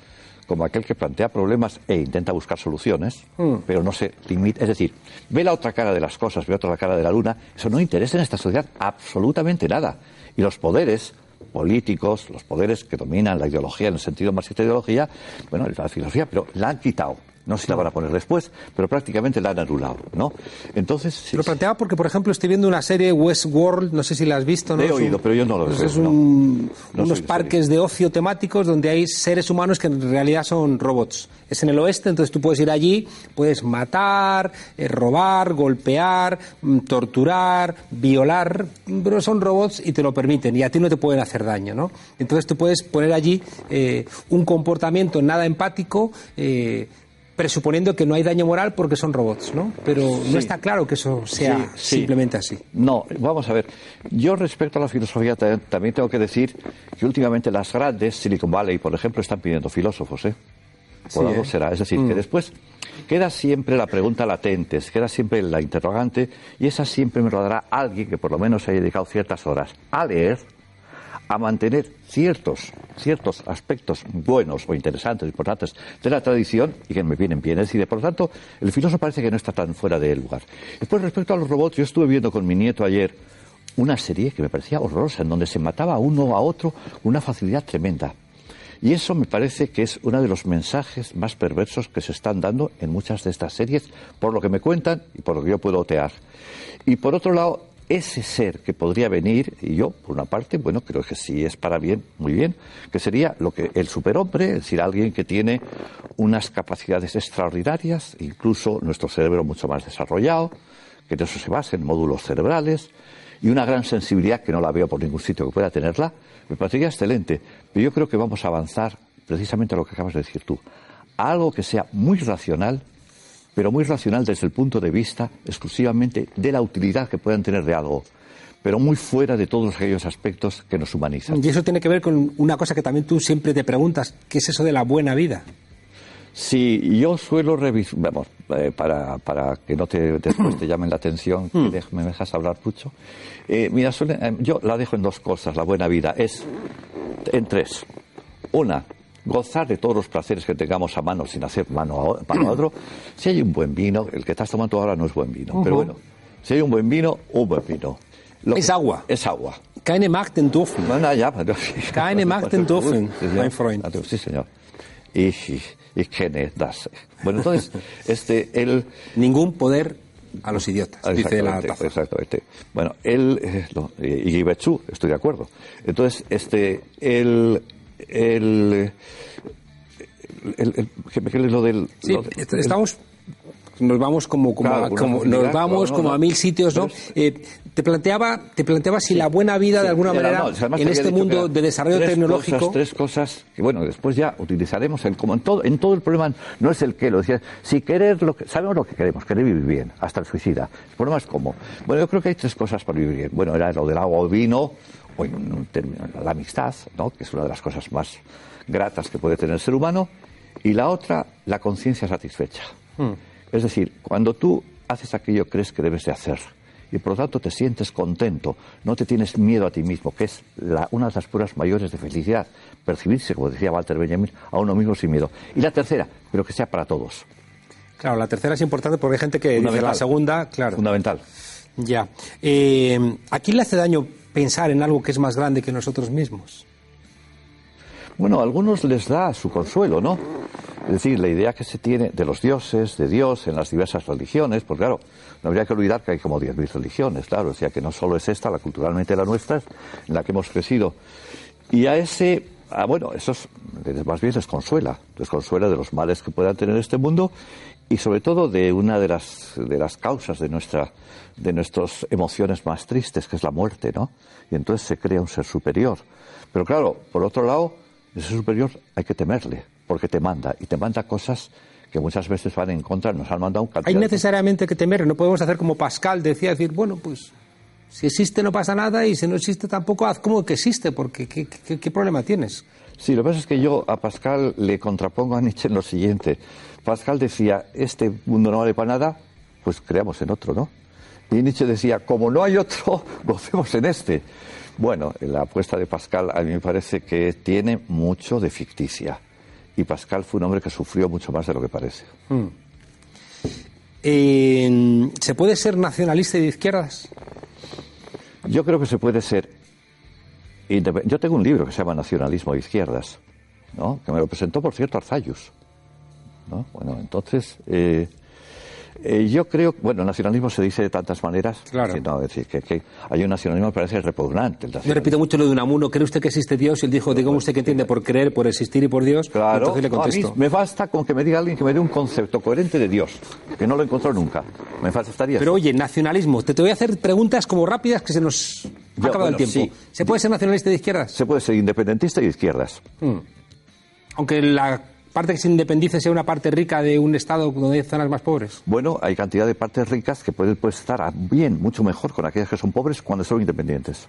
Speaker 5: como aquel que plantea problemas e intenta buscar soluciones,
Speaker 1: Hmm.
Speaker 5: pero no se limita. Es decir, ve la otra cara de las cosas, ve otra cara de la luna. Eso no interesa en esta sociedad absolutamente nada. Y los poderes políticos, los poderes que dominan la ideología en el sentido marxista de ideología, bueno, la filosofía, pero la han quitado. No sé si la van a poner después, pero prácticamente la han anulado, ¿no? Entonces, sí,
Speaker 1: Lo planteaba porque, por ejemplo, estoy viendo una serie Westworld, no sé si la has visto, ¿no?
Speaker 5: He
Speaker 1: un-
Speaker 5: oído, pero yo no lo
Speaker 1: pues
Speaker 5: veo,
Speaker 1: Es
Speaker 5: no.
Speaker 1: un-
Speaker 5: No
Speaker 1: unos parques de ocio temáticos donde hay seres humanos que en realidad son robots. Es en el oeste, entonces tú puedes ir allí, puedes matar, eh, robar, golpear, mm, torturar, violar, pero son robots y te lo permiten y a ti no te pueden hacer daño, ¿no? Entonces tú puedes poner allí eh, un comportamiento nada empático. eh, presuponiendo que no hay daño moral porque son robots, ¿no? Pero no está claro que eso sea
Speaker 5: Sí, sí.
Speaker 1: simplemente así.
Speaker 5: No, vamos a ver. Yo respecto a la filosofía ta- también tengo que decir que últimamente las grandes, Silicon Valley, por ejemplo, están pidiendo filósofos, ¿eh? Por algo
Speaker 1: ¿eh?
Speaker 5: será. Es decir, que después queda siempre la pregunta latente, queda siempre la interrogante, y esa siempre me lo dará alguien que por lo menos haya dedicado ciertas horas a leer, a mantener ciertos, ciertos aspectos buenos o interesantes, importantes de la tradición y que me vienen bien. Es decir, por lo tanto, el filósofo parece que no está tan fuera de lugar. Después, respecto a los robots, yo estuve viendo con mi nieto ayer una serie que me parecía horrorosa, en donde se mataba a uno a otro con una facilidad tremenda. Y eso me parece que es uno de los mensajes más perversos que se están dando en muchas de estas series, por lo que me cuentan y por lo que yo puedo otear. Y por otro lado, ese ser que podría venir, y yo, por una parte, bueno, creo que si es para bien, muy bien, que sería lo que el superhombre, es decir, alguien que tiene unas capacidades extraordinarias, incluso nuestro cerebro mucho más desarrollado, que en eso se basa en módulos cerebrales, y una gran sensibilidad que no la veo por ningún sitio que pueda tenerla, me parecería excelente. Pero yo creo que vamos a avanzar precisamente a lo que acabas de decir tú, a algo que sea muy racional, pero muy racional desde el punto de vista exclusivamente de la utilidad que puedan tener de algo, pero muy fuera de todos aquellos aspectos que nos humanizan.
Speaker 1: Y eso tiene que ver con una cosa que también tú siempre te preguntas, ¿qué es eso de la buena vida?
Speaker 5: Sí, yo suelo revisar, vamos, eh, para, para que no te después te llamen la atención, que dej- me dejas hablar mucho. Eh, mira, suele- eh, yo la dejo en dos cosas, la buena vida. Es en tres. Una, gozar de todos los placeres que tengamos a mano sin hacer mano a, mano a otro. Si hay un buen vino, el que estás tomando ahora no es buen vino, pero bueno, si hay un buen vino, un buen vino. Lo
Speaker 1: Es agua.
Speaker 5: Es agua.
Speaker 1: Keine Macht den Dürfen.
Speaker 5: Ya, pero...
Speaker 1: Keine Macht den Dürfen, mein Freund.
Speaker 5: Sí, señor. Y, y, y kenne das. Bueno, entonces, este, el...
Speaker 1: Ningún poder a los idiotas, dice la
Speaker 5: Exactamente,
Speaker 1: taza.
Speaker 5: exactamente. Bueno, él, eh, no, y Guibechú, estoy de acuerdo. Entonces, este, el, el, el, el- ¿qué- qué es lo del,
Speaker 1: Sí,
Speaker 5: lo de-
Speaker 1: est- estamos nos vamos como, como,
Speaker 5: Claro,
Speaker 1: a, como- nos vamos
Speaker 5: no,
Speaker 1: como a mil sitios, ¿no?
Speaker 5: Es-
Speaker 1: Eh, te planteaba te planteaba si la buena vida de alguna
Speaker 5: Era,
Speaker 1: manera
Speaker 5: no,
Speaker 1: en este mundo de desarrollo
Speaker 5: tres
Speaker 1: tecnológico
Speaker 5: Cosas, tres cosas que, bueno, después ya utilizaremos en, como en todo, en todo el problema no es el qué, lo decía, si querer lo que, sabemos lo que queremos, querer vivir bien, hasta el suicida. El problema es cómo. Bueno, yo creo que hay tres cosas para vivir bien. Bueno, era lo del agua o vino, o en un término, la amistad, ¿no? que es una de las cosas más gratas que puede tener el ser humano, y la otra, la conciencia satisfecha. Es decir, cuando tú haces aquello que crees que debes de hacer y por lo tanto te sientes contento, no te tienes miedo a ti mismo, que es la- una de las pruebas mayores de felicidad, percibirse, como decía Walter Benjamin, a uno mismo sin miedo. Y la tercera, pero que sea para todos.
Speaker 1: claro la tercera es importante porque hay gente que dice la segunda claro
Speaker 5: Fundamental.
Speaker 1: ya eh, ¿a quién le hace daño pensar en algo que es más grande que nosotros mismos?
Speaker 5: Bueno, a algunos les da su consuelo, ¿no? Es decir, la idea que se tiene de los dioses, de Dios, en las diversas religiones, pues claro, no habría que olvidar que hay como 10.000 religiones, claro, o que no solo es esta, la culturalmente la nuestra, en la que hemos crecido. Y a ese, ah, bueno, eso es, más bien les consuela, les consuela de los males que pueda tener este mundo y sobre todo de una de las, de las causas de nuestra de nuestras emociones más tristes, que es la muerte, ¿no? Y entonces se crea un ser superior. Pero claro, por otro lado, ese superior hay que temerle, porque te manda, y te manda cosas que muchas veces van en contra, nos han mandado un
Speaker 1: Hay necesariamente que temerle, no podemos hacer como Pascal decía, decir, bueno, pues si existe no pasa nada y si no existe tampoco haz como que existe, porque ¿qué, qué problema tienes?
Speaker 5: Sí, lo que pasa es que yo a Pascal le contrapongo a Nietzsche en lo siguiente. Pascal decía, este mundo no vale para nada, pues creamos en otro, ¿no? Y Nietzsche decía, como no hay otro, gocemos en este. Bueno, la apuesta de Pascal a mí me parece que tiene mucho de ficticia. Y Pascal fue un hombre que sufrió mucho más de lo que parece. Hmm.
Speaker 1: ¿Se puede ser nacionalista y de izquierdas?
Speaker 5: Yo creo que se puede ser. Yo tengo un libro que se llama Nacionalismo de Izquierdas, ¿no? que me lo presentó, por cierto, Arzayus. ¿no? Bueno, entonces. Eh, eh, yo creo, bueno, nacionalismo se dice de tantas maneras.
Speaker 1: Claro.
Speaker 5: no, decir, que, hay un nacionalismo que parece repugnante.
Speaker 1: Yo repito mucho lo de Unamuno. ¿Cree usted que existe Dios? Y él dijo, dígame usted que entiende por creer, por existir y por Dios.
Speaker 5: Claro.
Speaker 1: Entonces le contesto.
Speaker 5: me basta con que me diga alguien que me dé un concepto coherente de Dios, que no lo encontró nunca. Me faltaría.
Speaker 1: Pero oye, nacionalismo. Te, voy a hacer preguntas como rápidas que se nos ha acabado el tiempo. ¿Se puede ser nacionalista de izquierdas?
Speaker 5: Se puede ser independentista y de izquierdas.
Speaker 1: Hmm. Aunque la parte que se independice sea una parte rica de un Estado donde hay zonas más pobres?
Speaker 5: Bueno, hay cantidad de partes ricas que pueden pues, estar bien, mucho mejor con aquellas que son pobres cuando son independientes.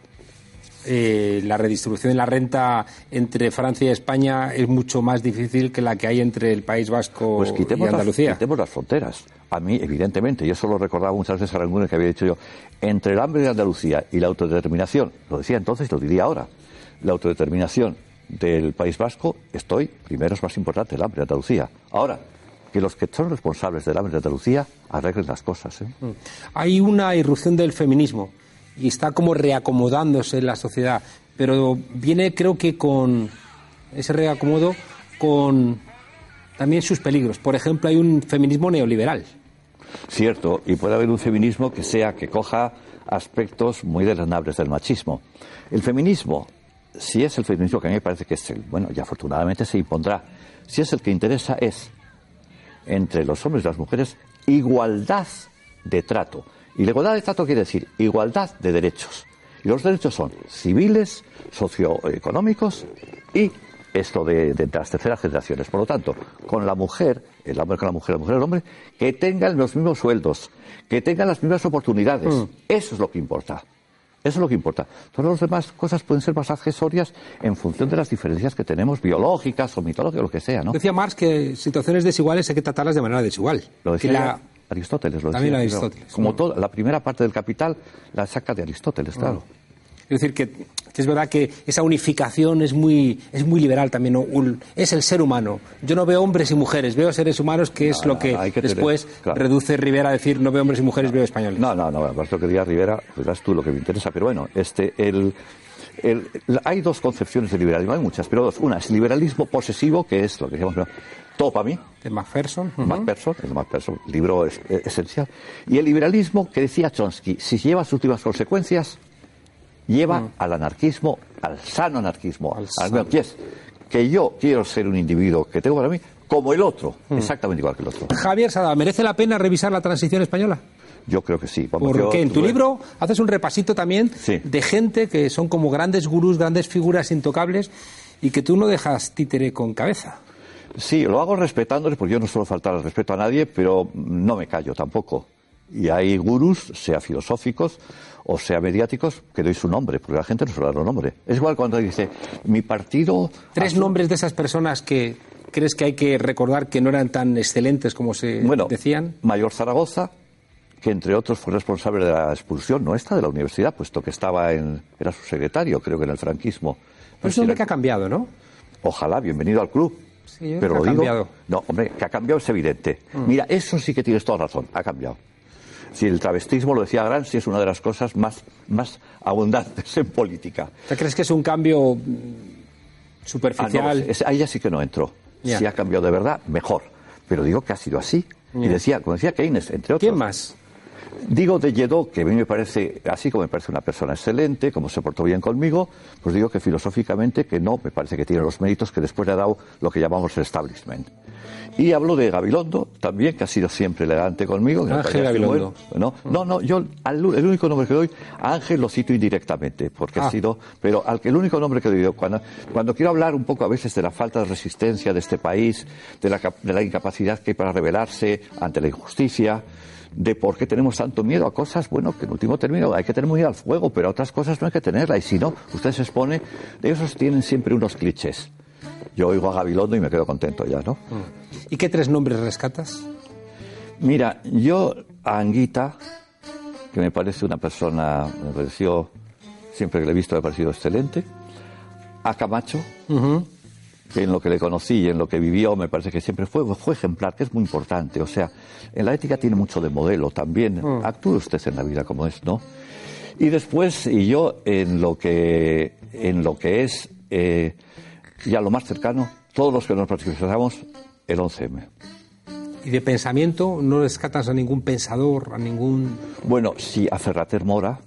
Speaker 1: Eh, la redistribución de la renta entre Francia y España es mucho más difícil que la que hay entre el País Vasco
Speaker 5: pues
Speaker 1: y Andalucía.
Speaker 5: Las, quitemos las fronteras. A mí, evidentemente, yo solo recordaba muchas veces a algunos que había dicho yo, entre el hambre de Andalucía y la autodeterminación, lo decía entonces, lo diría ahora, la autodeterminación del País Vasco, estoy, primero es más importante el hambre de Andalucía. Ahora, que los que son responsables del hambre de Andalucía arreglen las cosas. ¿eh? Mm.
Speaker 1: Hay una irrupción del feminismo y está como reacomodándose en la sociedad, pero viene creo que con ese reacomodo con también sus peligros. Por ejemplo, hay un feminismo neoliberal.
Speaker 5: Cierto, y puede haber un feminismo que sea que coja aspectos muy deleznables del machismo. El feminismo si es el feminismo que a mí me parece que es el, bueno, y afortunadamente se impondrá, si es el que interesa es entre los hombres y las mujeres igualdad de trato. Y la igualdad de trato quiere decir igualdad de derechos. Y los derechos son civiles, socioeconómicos y esto de, las terceras generaciones. Por lo tanto, con la mujer, el hombre con la mujer, la mujer el hombre, que tengan los mismos sueldos, que tengan las mismas oportunidades. Mm. Eso es lo que importa. Eso es lo que importa. Todas las demás cosas pueden ser más accesorias en función de las diferencias que tenemos, biológicas o mitológicas, lo que sea, ¿no?
Speaker 1: Decía Marx que situaciones desiguales hay que tratarlas de manera desigual.
Speaker 5: Lo decía Aristóteles, lo
Speaker 1: decía. Aristóteles.
Speaker 5: Como toda, la primera parte del Capital la saca de Aristóteles, claro.
Speaker 1: Es decir, que, es verdad que esa unificación es muy, es muy liberal también. Es el ser humano. Yo no veo hombres y mujeres, veo seres humanos, que es lo que, después reduce Rivera a decir no veo hombres y mujeres, veo españoles.
Speaker 5: No, no, no, lo que diga Rivera, pues es tú lo que me interesa. Pero bueno, este, el, el, hay dos concepciones de liberalismo, hay muchas, pero dos. Una es liberalismo posesivo, que es lo que decíamos todo para mí.
Speaker 1: De Macpherson.
Speaker 5: Macpherson, el Macpherson, libro es, esencial. Y el liberalismo que decía Chomsky, si lleva sus últimas consecuencias, lleva mm. al anarquismo, al sano anarquismo, al, sano. que es que yo quiero ser un individuo que tengo para mí como el otro, mm. exactamente igual que el otro.
Speaker 1: Javier Sada, ¿merece la pena revisar la transición española?
Speaker 5: Yo creo que sí.
Speaker 1: Porque en tu libro haces un repasito también de gente que son como grandes gurús, grandes figuras intocables y que tú no dejas títere con cabeza.
Speaker 5: Sí, lo hago respetándoles porque yo no suelo faltar al respeto a nadie, pero no me callo tampoco. Y hay gurús, sea filosóficos o sea mediáticos, que doy su nombre, porque la gente no suele dar un nombre. Es igual cuando dice, mi partido...
Speaker 1: Tres nombres de esas personas que crees que hay que recordar que no eran tan excelentes como se
Speaker 5: bueno,
Speaker 1: decían.
Speaker 5: Mayor Zaragoza, que entre otros fue responsable de la expulsión nuestra de la universidad, puesto que estaba en, era su secretario, creo que en el franquismo.
Speaker 1: Pero es hombre que ha cambiado, ¿no?
Speaker 5: Ojalá, bienvenido al club.
Speaker 1: Sí, Pero lo ha cambiado.
Speaker 5: No, hombre, que ha cambiado es evidente. Mm. Mira, eso sí que tienes toda razón, ha cambiado. Si el travestismo, lo decía Gramsci, es una de las cosas más, más abundantes en política.
Speaker 1: ¿Te crees que es un cambio superficial?
Speaker 5: Ah, ahí ya sí que no entró. Si ha cambiado de verdad, mejor. Pero digo que ha sido así. Y decía, como decía Keynes, entre otros.
Speaker 1: ¿Quién más?
Speaker 5: Digo de Lledó, que a mí me parece, así como me parece una persona excelente, como se portó bien conmigo, pues digo que filosóficamente que no, me parece que tiene los méritos que después le ha dado lo que llamamos el establishment. Y hablo de Gabilondo, también, que ha sido siempre elegante conmigo. que
Speaker 1: Ángel Gabilondo.
Speaker 5: No, no, no, yo al- el único nombre que doy, a Ángel lo cito indirectamente, porque
Speaker 1: Ah.
Speaker 5: ha sido, pero al el único nombre que doy, cuando, cuando quiero hablar un poco a veces de la falta de resistencia de este país, de la, de la incapacidad que hay para rebelarse ante la injusticia, de por qué tenemos tanto miedo a cosas, bueno, que en último término hay que tener miedo al fuego, pero a otras cosas no hay que tenerla, y si no, usted se expone, esos tienen siempre unos clichés. Yo oigo a Gabilondo y me quedo contento ya, ¿no?
Speaker 1: ¿Y qué tres nombres rescatas?
Speaker 5: Mira, yo a Anguita, que me parece una persona, me pareció, siempre que le he visto me ha parecido excelente, a Camacho, que en lo que le conocí y en lo que vivió me parece que siempre fue, fue ejemplar, que es muy importante. O sea, en la ética tiene mucho de modelo también. Actúe usted en la vida como es, ¿no? Y después, y yo en lo que, en lo que es eh, ya lo más cercano, todos los que nos participamos, el 11M.
Speaker 1: ¿Y de pensamiento no rescatas a ningún pensador, a ningún...
Speaker 5: Bueno, sí, a Ferrater Mora,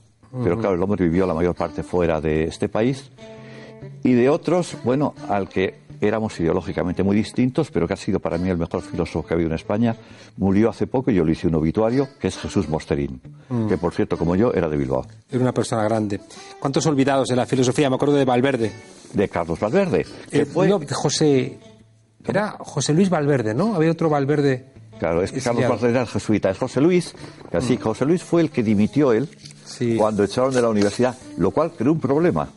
Speaker 5: pero claro, el hombre vivió la mayor parte fuera de este país. Y de otros, bueno, al que éramos ideológicamente muy distintos, pero que ha sido para mí el mejor filósofo que ha habido en España, murió hace poco y yo le hice un obituario, que es Jesús Mosterín, que por cierto, como yo, era de Bilbao,
Speaker 1: Era una persona grande. ¿Cuántos olvidados de la filosofía? Me acuerdo de Valverde.
Speaker 5: de Carlos Valverde, que
Speaker 1: Eh,
Speaker 5: fue...
Speaker 1: no, José... Era José Luis Valverde, ¿no? Había otro Valverde.
Speaker 5: Claro, es que Carlos. Valverde era el jesuita, es José Luis, que así, José Luis fue el que dimitió él
Speaker 1: Sí.
Speaker 5: cuando echaron de la universidad, lo cual creó un problema.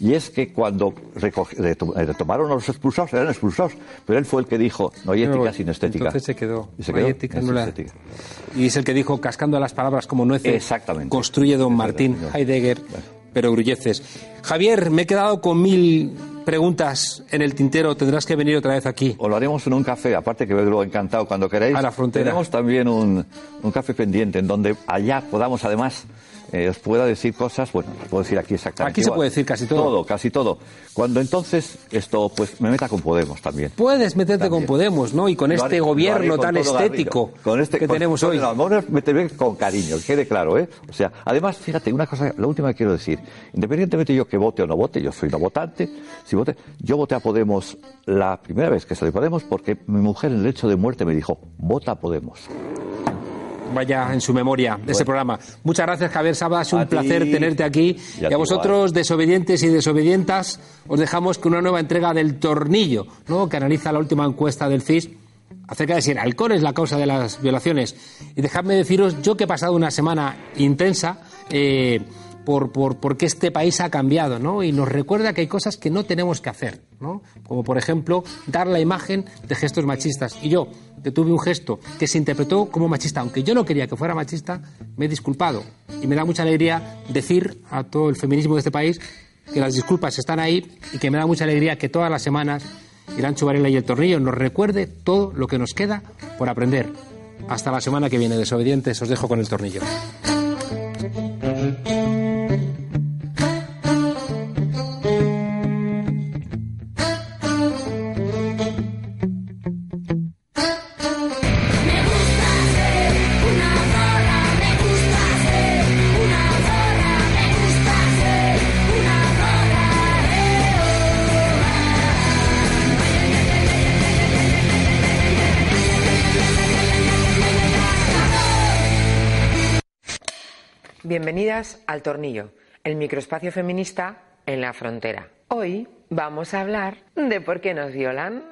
Speaker 5: Y es que cuando retomaron a los expulsados, eran expulsados, pero él fue el que dijo, no hay ética
Speaker 1: voy.
Speaker 5: sin estética.
Speaker 1: Entonces se quedó.
Speaker 5: Y se
Speaker 1: No hay
Speaker 5: quedó,
Speaker 1: ética, no la-
Speaker 5: estética.
Speaker 1: Y es el que dijo, cascando las palabras como nueces,
Speaker 5: Exactamente.
Speaker 1: construye don Martín
Speaker 5: no.
Speaker 1: Heidegger, pero grulleces. Javier, me he quedado con mil preguntas en el tintero, tendrás que venir otra vez aquí.
Speaker 5: O lo haremos en un café, aparte que lo encantado cuando queráis.
Speaker 1: A la frontera.
Speaker 5: Tenemos también un, un café pendiente en donde allá podamos además eh, os pueda decir cosas, bueno, os puedo decir aquí exactamente.
Speaker 1: Aquí se puede decir casi todo.
Speaker 5: Todo, casi todo. Cuando entonces esto, pues me meta con Podemos también.
Speaker 1: Puedes meterte
Speaker 5: También.
Speaker 1: con Podemos, ¿no? Y con
Speaker 5: Lo
Speaker 1: este
Speaker 5: haré-
Speaker 1: gobierno
Speaker 5: con
Speaker 1: tan
Speaker 5: Garrido.
Speaker 1: estético
Speaker 5: Con este-
Speaker 1: que
Speaker 5: con-
Speaker 1: tenemos hoy.
Speaker 5: el amor me te ve con cariño, que quede claro, ¿eh? O sea, además, fíjate, una cosa, la última que quiero decir, independientemente yo que vote o no vote, yo soy no votante, si vote, yo voté a Podemos la primera vez que salí Podemos porque mi mujer en el lecho de muerte me dijo, vota a Podemos.
Speaker 1: Vaya en su memoria de ese programa. Muchas gracias, Javier Saba. Es un
Speaker 5: A ti.
Speaker 1: placer tenerte aquí.
Speaker 5: Y a
Speaker 1: Y a
Speaker 5: ti
Speaker 1: vosotros, desobedientes y desobedientas, os dejamos con una nueva entrega del Tornillo, ¿no? que analiza la última encuesta del CIS acerca de si el alcohol es la causa de las violaciones. Y dejadme deciros, yo que he pasado una semana intensa, eh, por, por, porque este país ha cambiado, ¿no? Y nos recuerda que hay cosas que no tenemos que hacer, ¿no? Como por ejemplo, dar la imagen de gestos machistas. Y yo, que tuve un gesto que se interpretó como machista, aunque yo no quería que fuera machista, me he disculpado. Y me da mucha alegría decir a todo el feminismo de este país que las disculpas están ahí y que me da mucha alegría que todas las semanas Iranchu Varela y el Tornillo nos recuerde todo lo que nos queda por aprender. Hasta la semana que viene, desobedientes, os dejo con el Tornillo.
Speaker 6: Bienvenidas al Tornillo, el microespacio feminista en la frontera. Hoy vamos a hablar de por qué nos violan.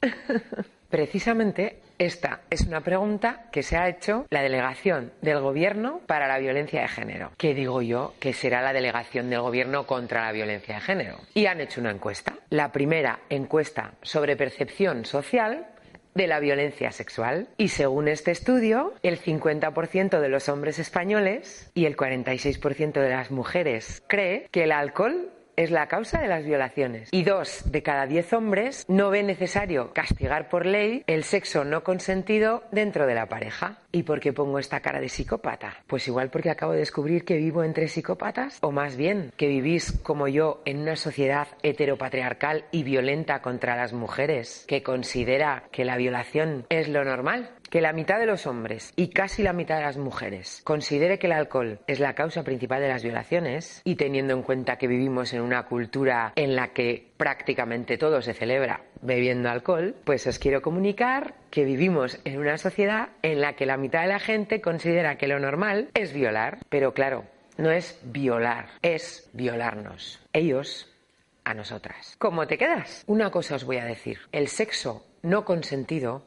Speaker 6: Precisamente esta es una pregunta que se ha hecho la delegación del Gobierno para la violencia de género. ¿Qué digo yo que será la delegación del Gobierno contra la violencia de género? Y han hecho una encuesta. La primera encuesta sobre percepción social de la violencia sexual. Y según este estudio, el 50% de los hombres españoles y el 46% de las mujeres cree que el alcohol es la causa de las violaciones. Y dos de cada diez hombres no ven necesario castigar por ley el sexo no consentido dentro de la pareja. ¿Y por qué pongo esta cara de psicópata? Pues igual porque acabo de descubrir que vivo entre psicópatas, o más bien que vivís como yo en una sociedad heteropatriarcal y violenta contra las mujeres, que considera que la violación es lo normal que la mitad de los hombres y casi la mitad de las mujeres considere que el alcohol es la causa principal de las violaciones y teniendo en cuenta que vivimos en una cultura en la que prácticamente todo se celebra bebiendo alcohol, pues os quiero comunicar que vivimos en una sociedad en la que la mitad de la gente considera que lo normal es violar, pero claro, no es violar, es violarnos. Ellos a nosotras. ¿Cómo te quedas? Una cosa os voy a decir, el sexo no consentido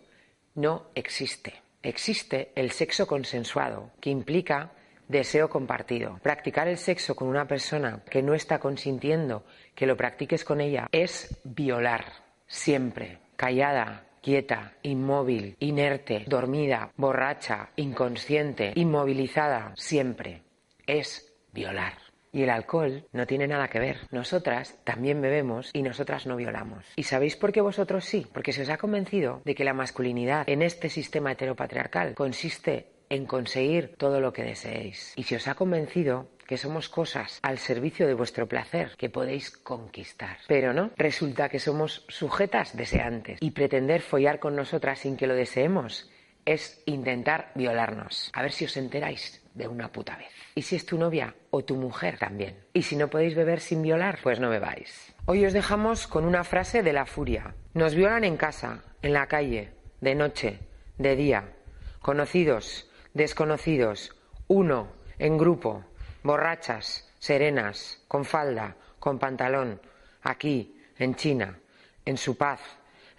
Speaker 6: no existe. Existe el sexo consensuado, que implica deseo compartido. Practicar el sexo con una persona que no está consintiendo que lo practiques con ella es violar. Siempre. Callada, quieta, inmóvil, inerte, dormida, borracha, inconsciente, inmovilizada. Siempre. Es violar. Y el alcohol no tiene nada que ver. Nosotras también bebemos y nosotras no violamos. ¿Y sabéis por qué vosotros sí? Porque se os ha convencido de que la masculinidad en este sistema heteropatriarcal consiste en conseguir todo lo que deseéis. Y se os ha convencido que somos cosas al servicio de vuestro placer que podéis conquistar. Pero no, resulta que somos sujetas deseantes y pretender follar con nosotras sin que lo deseemos es intentar violarnos. A ver si os enteráis de una puta vez. Y si es tu novia o tu mujer también. Y si no podéis beber sin violar, pues no bebáis. Hoy os dejamos con una frase de la furia. Nos violan en casa, en la calle, de noche, de día, conocidos, desconocidos, uno, en grupo, borrachas, serenas, con falda, con pantalón, aquí, en China, en su paz,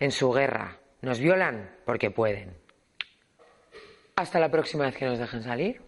Speaker 6: en su guerra. Nos violan porque pueden. Hasta la próxima vez que nos dejen salir.